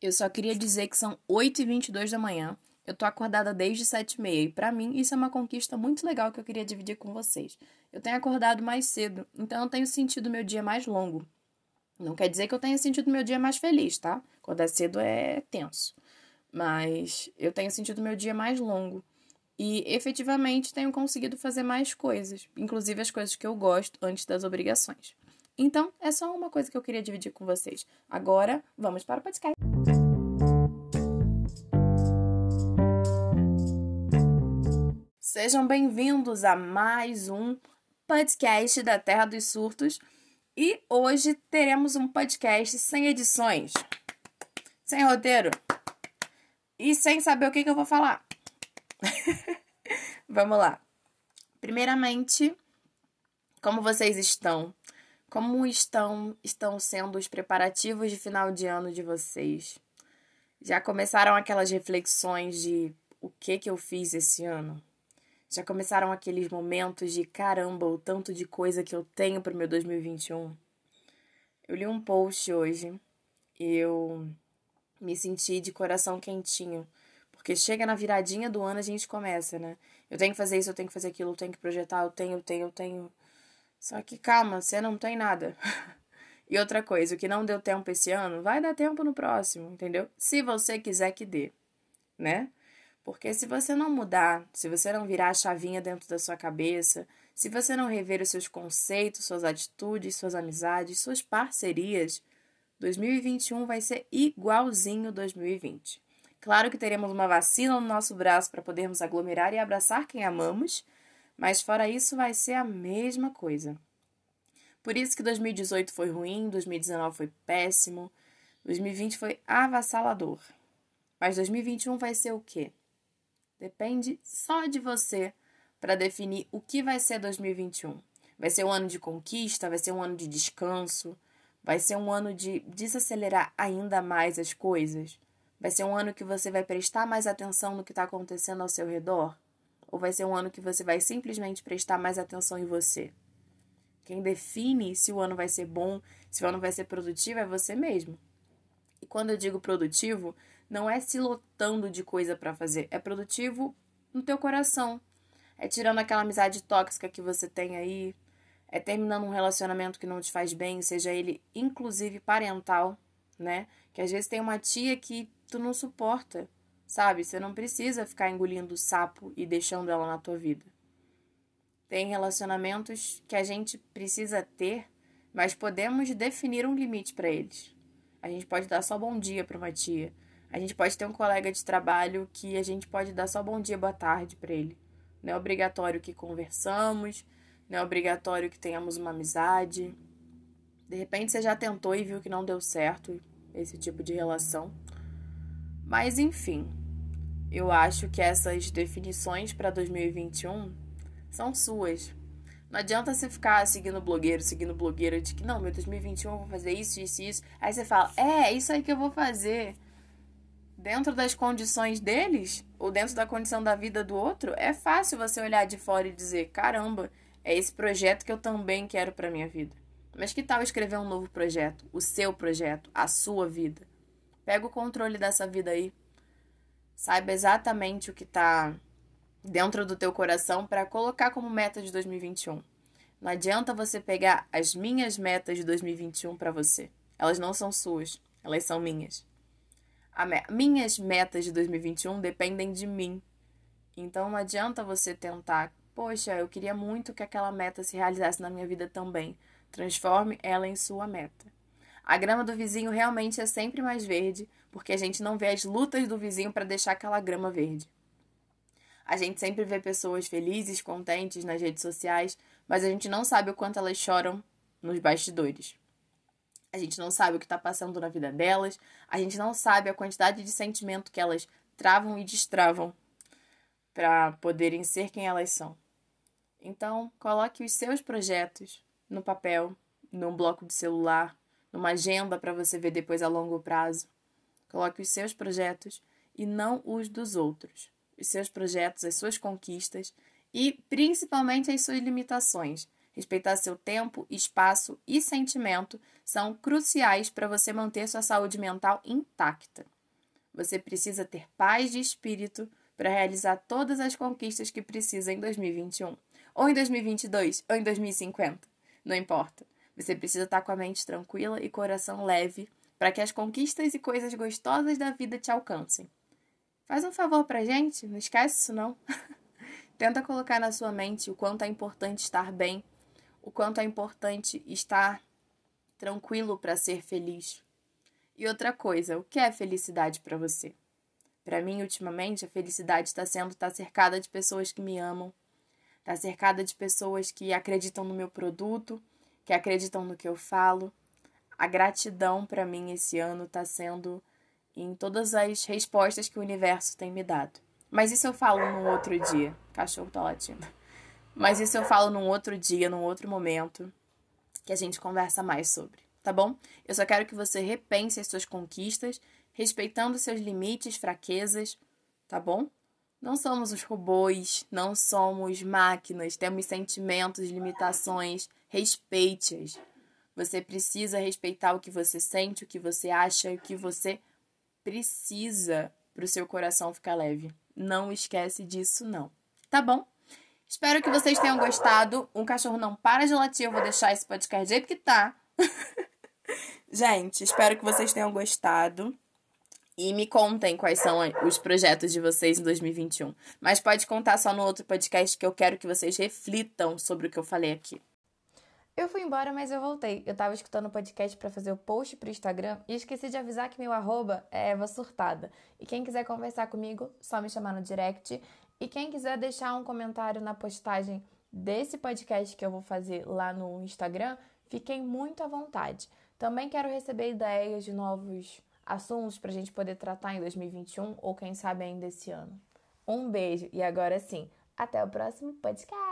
Eu só queria dizer que são 8h22 da manhã. Eu tô acordada desde 7h30 e para mim isso é uma conquista muito legal que eu queria dividir com vocês. Eu tenho acordado mais cedo, então eu tenho sentido meu dia mais longo. Não quer dizer que eu tenha sentido meu dia mais feliz, tá? Acordar cedo é tenso. Mas eu tenho sentido meu dia mais longo. E efetivamente tenho conseguido fazer mais coisas, inclusive as coisas que eu gosto antes das obrigações. Então, é só uma coisa que eu queria dividir com vocês. Agora, vamos para o podcast. Sejam bem-vindos a mais um podcast da Terra dos Surtos. E hoje teremos um podcast sem edições, sem roteiro e sem saber o que, que eu vou falar. Vamos lá. Primeiramente, como vocês estão? Como estão estão sendo os preparativos de final de ano de vocês? Já começaram aquelas reflexões de o que que eu fiz esse ano? Já começaram aqueles momentos de caramba, o tanto de coisa que eu tenho para o meu 2021? Eu li um post hoje e eu me senti de coração quentinho, porque chega na viradinha do ano a gente começa, né? Eu tenho que fazer isso, eu tenho que fazer aquilo, eu tenho que projetar, eu tenho, eu tenho, eu tenho. Só que calma, você não tem nada. e outra coisa, o que não deu tempo esse ano, vai dar tempo no próximo, entendeu? Se você quiser que dê, né? Porque se você não mudar, se você não virar a chavinha dentro da sua cabeça, se você não rever os seus conceitos, suas atitudes, suas amizades, suas parcerias, 2021 vai ser igualzinho 2020. Claro que teremos uma vacina no nosso braço para podermos aglomerar e abraçar quem amamos, mas fora isso, vai ser a mesma coisa. Por isso que 2018 foi ruim, 2019 foi péssimo, 2020 foi avassalador. Mas 2021 vai ser o quê? Depende só de você para definir o que vai ser 2021. Vai ser um ano de conquista, vai ser um ano de descanso, vai ser um ano de desacelerar ainda mais as coisas. Vai ser um ano que você vai prestar mais atenção no que está acontecendo ao seu redor. Ou vai ser um ano que você vai simplesmente prestar mais atenção em você? Quem define se o ano vai ser bom, se o ano vai ser produtivo, é você mesmo. Quando eu digo produtivo, não é se lotando de coisa para fazer, é produtivo no teu coração. É tirando aquela amizade tóxica que você tem aí, é terminando um relacionamento que não te faz bem, seja ele inclusive parental, né? Que às vezes tem uma tia que tu não suporta Sabe? Você não precisa ficar engolindo sapo e deixando ela na tua vida. Tem relacionamentos que a gente precisa ter, mas podemos definir um limite para eles. A gente pode dar só bom dia para uma tia. A gente pode ter um colega de trabalho que a gente pode dar só bom dia, boa tarde para ele. Não é obrigatório que conversamos, não é obrigatório que tenhamos uma amizade. De repente você já tentou e viu que não deu certo esse tipo de relação. Mas enfim, eu acho que essas definições para 2021 são suas. Não adianta você ficar seguindo blogueiro, seguindo blogueira de que não, meu 2021 eu vou fazer isso, isso, isso. Aí você fala, é, isso aí que eu vou fazer. Dentro das condições deles, ou dentro da condição da vida do outro, é fácil você olhar de fora e dizer, caramba, é esse projeto que eu também quero para minha vida. Mas que tal escrever um novo projeto, o seu projeto, a sua vida? Pega o controle dessa vida aí Saiba exatamente o que está dentro do teu coração para colocar como meta de 2021. Não adianta você pegar as minhas metas de 2021 para você. Elas não são suas, elas são minhas. Me minhas metas de 2021 dependem de mim. Então não adianta você tentar, poxa, eu queria muito que aquela meta se realizasse na minha vida também. Transforme ela em sua meta. A grama do vizinho realmente é sempre mais verde, porque a gente não vê as lutas do vizinho para deixar aquela grama verde. A gente sempre vê pessoas felizes, contentes nas redes sociais, mas a gente não sabe o quanto elas choram nos bastidores. A gente não sabe o que está passando na vida delas, a gente não sabe a quantidade de sentimento que elas travam e destravam para poderem ser quem elas são. Então, coloque os seus projetos no papel, num bloco de celular, numa agenda para você ver depois a longo prazo. Coloque os seus projetos e não os dos outros. Os seus projetos, as suas conquistas e principalmente as suas limitações. respeitar seu tempo, espaço e sentimento são cruciais para você manter sua saúde mental intacta. Você precisa ter paz de espírito para realizar todas as conquistas que precisa em 2021, ou em 2022, ou em 2050. Não importa. Você precisa estar com a mente tranquila e coração leve para que as conquistas e coisas gostosas da vida te alcancem. Faz um favor pra gente, não esquece isso não. Tenta colocar na sua mente o quanto é importante estar bem, o quanto é importante estar tranquilo para ser feliz. E outra coisa, o que é felicidade para você? Para mim, ultimamente, a felicidade está sendo estar tá cercada de pessoas que me amam, está cercada de pessoas que acreditam no meu produto, que acreditam no que eu falo. A gratidão para mim esse ano está sendo em todas as respostas que o universo tem me dado. Mas isso eu falo num outro dia. Cachorro tá latindo. Mas isso eu falo num outro dia, num outro momento, que a gente conversa mais sobre, tá bom? Eu só quero que você repense as suas conquistas, respeitando seus limites, fraquezas, tá bom? Não somos os robôs, não somos máquinas, temos sentimentos, limitações, respeite-as. Você precisa respeitar o que você sente, o que você acha, o que você precisa para o seu coração ficar leve. Não esquece disso, não. Tá bom? Espero que vocês tenham gostado. Um cachorro não para de latir. Eu vou deixar esse podcast do jeito que tá. Gente, espero que vocês tenham gostado. E me contem quais são os projetos de vocês em 2021. Mas pode contar só no outro podcast que eu quero que vocês reflitam sobre o que eu falei aqui. Eu fui embora, mas eu voltei. Eu tava escutando o podcast para fazer o post pro Instagram e esqueci de avisar que meu arroba é Eva Surtada. E quem quiser conversar comigo, só me chamar no direct. E quem quiser deixar um comentário na postagem desse podcast que eu vou fazer lá no Instagram, fiquem muito à vontade. Também quero receber ideias de novos assuntos para a gente poder tratar em 2021 ou quem sabe ainda esse ano. Um beijo e agora sim, até o próximo podcast!